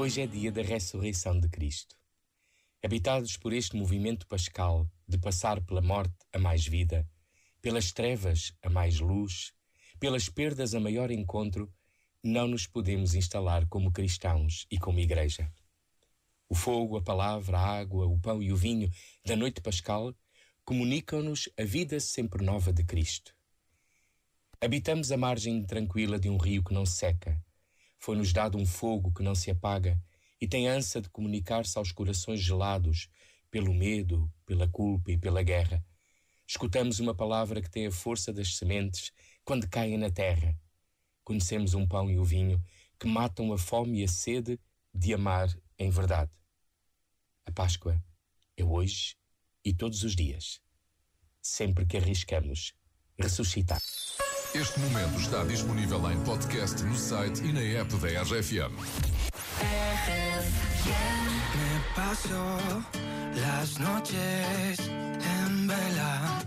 Hoje é dia da ressurreição de Cristo. Habitados por este movimento pascal de passar pela morte a mais vida, pelas trevas a mais luz, pelas perdas a maior encontro, não nos podemos instalar como cristãos e como igreja. O fogo, a palavra, a água, o pão e o vinho da noite pascal comunicam-nos a vida sempre nova de Cristo. Habitamos a margem tranquila de um rio que não seca. Foi-nos dado um fogo que não se apaga e tem ânsia de comunicar-se aos corações gelados pelo medo, pela culpa e pela guerra. Escutamos uma palavra que tem a força das sementes quando caem na terra. Conhecemos um pão e o vinho que matam a fome e a sede de amar em verdade. A Páscoa é hoje e todos os dias, sempre que arriscamos ressuscitar. Este momento está disponível em podcast no site e na app da RFM. Me paso las noches en vela.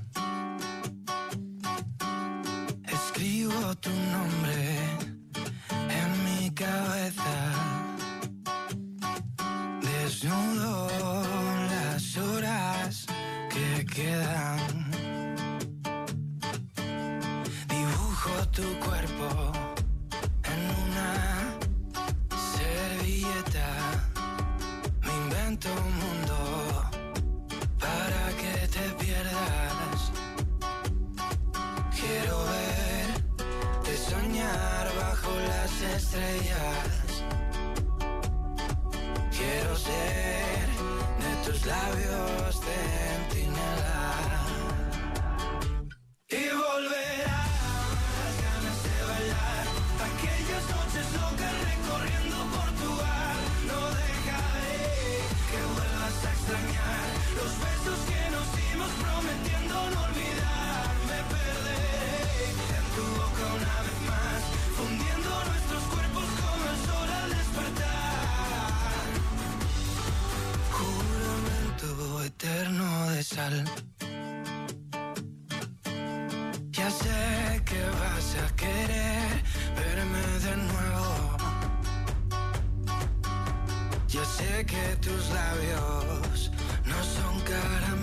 Escribo tu nombre en mi cabeza. Desnudo las horas que quedan. Me invento un mundo para que te pierdas. Quiero verte soñar bajo las estrellas. Quiero ser de tus labios Ya sé que vas a querer verme de nuevo. Ya sé que tus labios no son caramelo.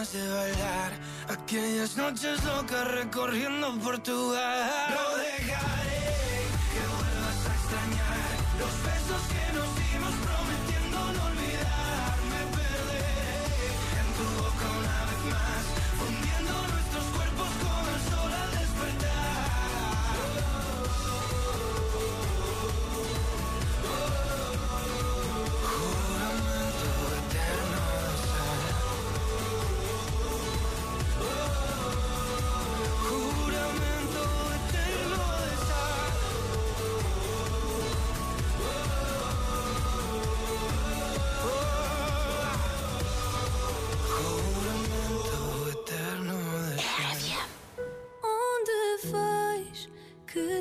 Ganas de bailar. Aquellas noches locas recorriendo Portugal. No dejaré que vuelvas a extrañar Los besos que nos dimos prometiendo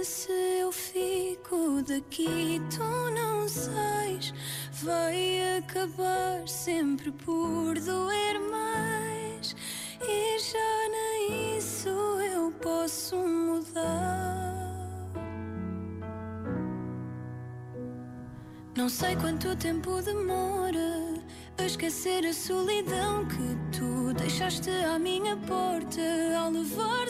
se eu fico daqui tu não sais? Vai acabar sempre por doer mais e já nem isso eu posso mudar. Não sei quanto tempo demora a esquecer a solidão que tu deixaste à minha porta ao levar